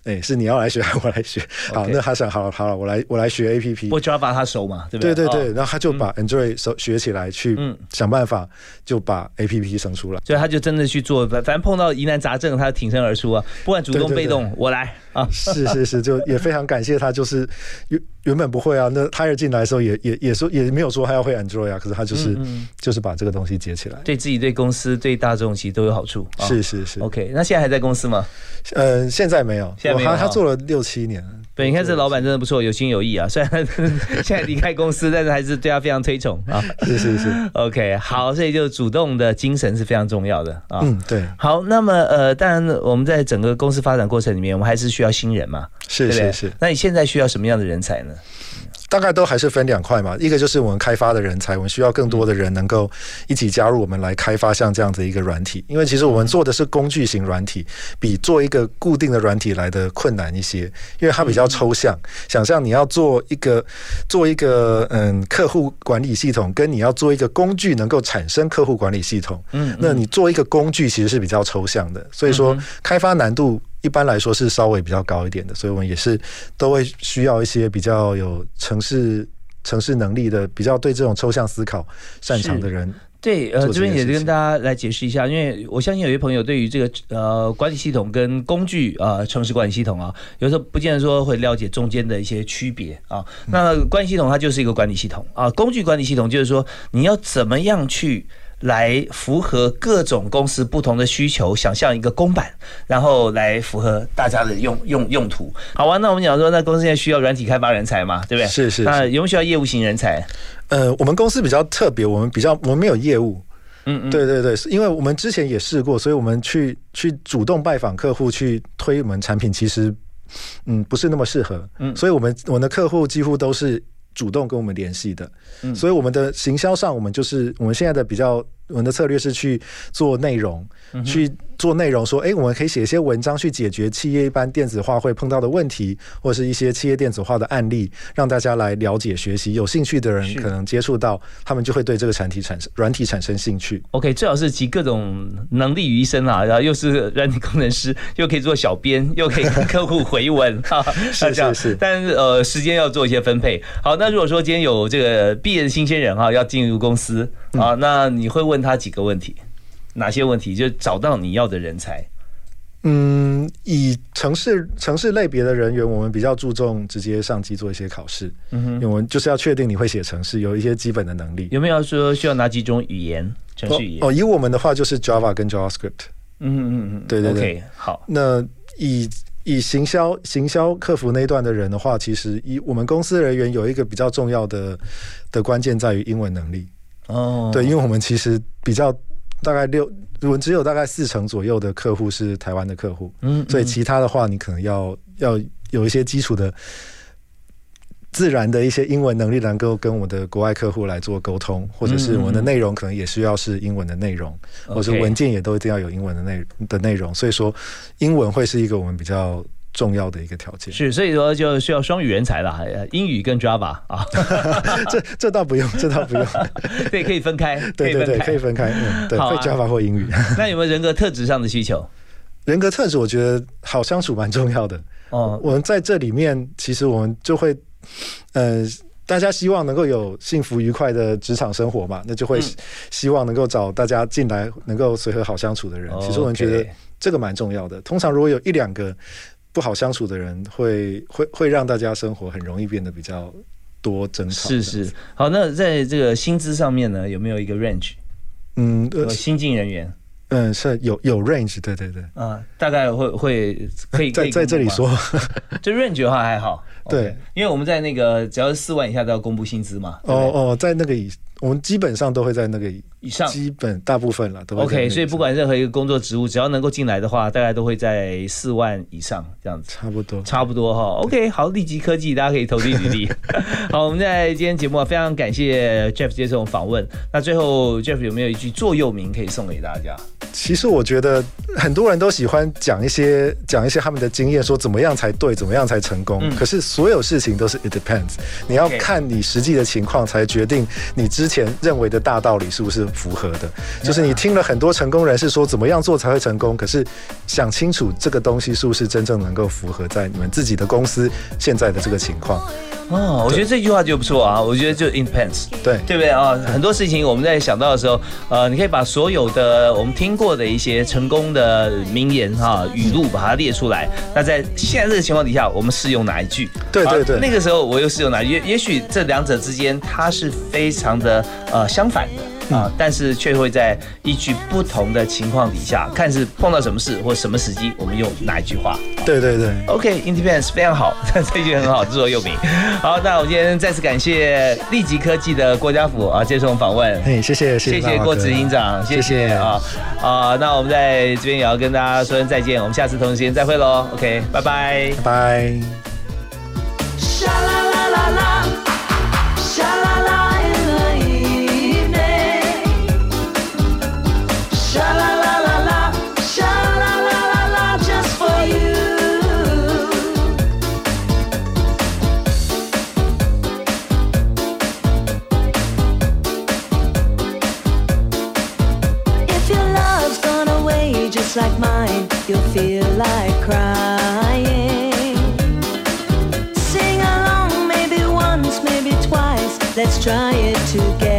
哎，是你要来学，我来学。好，那他想，好了好了，我来我来学 A P P。我就要把他熟嘛，对不对？对对对，然后他就把 Android 熟学起来，去想办法就把 A P P 生出来。所以他就真的去做，反反正碰到疑难杂症，他挺身而出啊，不管主动被动，我来 啊。是是是，就也非常感谢他，就是原原本不会啊，那他进来的时候也也也说也没有说他要会 Android 啊，可是他就是就是把这个东西接起来，对自己、对公司、对大众其实都有好处。是是是，OK。那现在还在公司吗？嗯，现在没有，现在没有。他他做了六七年。对，你看这老板真的不错，有心有意啊。虽然现在离开公司，但是还是对他非常推崇啊。是是是。OK，好，所以就主动的精神是非常重要的啊。嗯，对。好，那么呃，当然我们在整个公司发展过程里面，我们还是需要新人嘛。是是是。那你现在需要什么样的人才呢？大概都还是分两块嘛，一个就是我们开发的人才，我们需要更多的人能够一起加入我们来开发像这样子一个软体，因为其实我们做的是工具型软体，比做一个固定的软体来的困难一些，因为它比较抽象。想象你要做一个做一个嗯客户管理系统，跟你要做一个工具能够产生客户管理系统，嗯，那你做一个工具其实是比较抽象的，所以说开发难度。一般来说是稍微比较高一点的，所以我们也是都会需要一些比较有城市城市能力的、比较对这种抽象思考擅长的人。对，呃，这边也是跟大家来解释一下，因为我相信有些朋友对于这个呃管理系统跟工具啊城市管理系统啊，有时候不见得说会了解中间的一些区别啊。那管理系统它就是一个管理系统啊，工具管理系统就是说你要怎么样去。来符合各种公司不同的需求，想象一个公版，然后来符合大家的用用用途。好啊，那我们讲说，那公司现在需要软体开发人才嘛，对不对？是是。那有没有需要业务型人才？呃，我们公司比较特别，我们比较我们没有业务。嗯嗯。对对对，因为我们之前也试过，所以我们去去主动拜访客户去推我们产品，其实嗯不是那么适合。嗯。所以我们我们的客户几乎都是主动跟我们联系的。嗯。所以我们的行销上，我们就是我们现在的比较。我们的策略是去做内容，去做内容，说，哎，我们可以写一些文章去解决企业一般电子化会碰到的问题，或者是一些企业电子化的案例，让大家来了解、学习。有兴趣的人可能接触到，他们就会对这个产体产生软体产生兴趣。OK，最好是集各种能力于一身啊，然后又是软体工程师，又可以做小编，又可以跟客户回文，是是是。但是呃，时间要做一些分配。好，那如果说今天有这个毕业的新鲜人哈，要进入公司。啊，那你会问他几个问题？哪些问题？就找到你要的人才。嗯，以城市城市类别的人员，我们比较注重直接上机做一些考试。嗯哼，因为我们就是要确定你会写城市，有一些基本的能力。有没有说需要哪几种语言？程序语言？哦，以我们的话就是 Java 跟 JavaScript。嗯嗯嗯，对对对。好，那以以行销行销客服那一段的人的话，其实以我们公司人员有一个比较重要的的关键在于英文能力。哦，对，因为我们其实比较大概六，我们只有大概四成左右的客户是台湾的客户，嗯，所以其他的话，你可能要要有一些基础的自然的一些英文能力，能够跟我们的国外客户来做沟通，或者是我们的内容可能也需要是英文的内容，或者文件也都一定要有英文的内的内容，所以说英文会是一个我们比较。重要的一个条件是，所以说就需要双语人才了，英语跟 Java 啊，这这倒不用，这倒不用，对，可以分开，对对对，可以分开，嗯，对，会 Java 或英语。那有没有人格特质上的需求？人格特质，我觉得好相处蛮重要的。哦，我们在这里面，其实我们就会，呃，大家希望能够有幸福愉快的职场生活嘛，那就会希望能够找大家进来能够随和好相处的人。其实我们觉得这个蛮重要的。通常如果有一两个。不好相处的人会会会让大家生活很容易变得比较多争吵。是是，好，那在这个薪资上面呢，有没有一个 range？嗯，新进人员，嗯，是有有 range，对对对，啊，大概会会可以在在这里说，就 range 的话还好，对，因为我们在那个只要是四万以下都要公布薪资嘛。哦哦，在那个以我们基本上都会在那个。以上基本大部分了，都 OK。所以不管任何一个工作职务，只要能够进来的话，大概都会在四万以上这样子，差不多，差不多哈。OK，好，立即科技大家可以投递履历。好，我们在今天节目啊非常感谢 Jeff 接受访问。那最后 Jeff 有没有一句座右铭可以送给大家？其实我觉得很多人都喜欢讲一些讲一些他们的经验，说怎么样才对，怎么样才成功。可是所有事情都是 it depends，你要看你实际的情况才决定你之前认为的大道理是不是。符合的，就是你听了很多成功人士说怎么样做才会成功，可是想清楚这个东西是不是真正能够符合在你们自己的公司现在的这个情况。哦，我觉得这句话就不错啊，我觉得就 in pants，对对不对啊？很多事情我们在想到的时候，呃，你可以把所有的我们听过的一些成功的名言哈语录把它列出来。那在现在这个情况底下，我们适用哪一句？对对对，那个时候我又适用哪？一句也许这两者之间它是非常的呃相反的。啊，但是却会在依据不同的情况底下，看是碰到什么事或什么时机，我们用哪一句话？对对对，OK，Independence 非常好，这句很好，自作又名。好，那我们今天再次感谢立即科技的郭家福啊，接受我们访问。嘿，谢谢谢谢郭执行长，谢谢啊啊，那我们在这边也要跟大家说声再见，我们下次同一时间再会喽。OK，拜拜拜。like mine, you'll feel like crying. Sing along maybe once, maybe twice, let's try it together.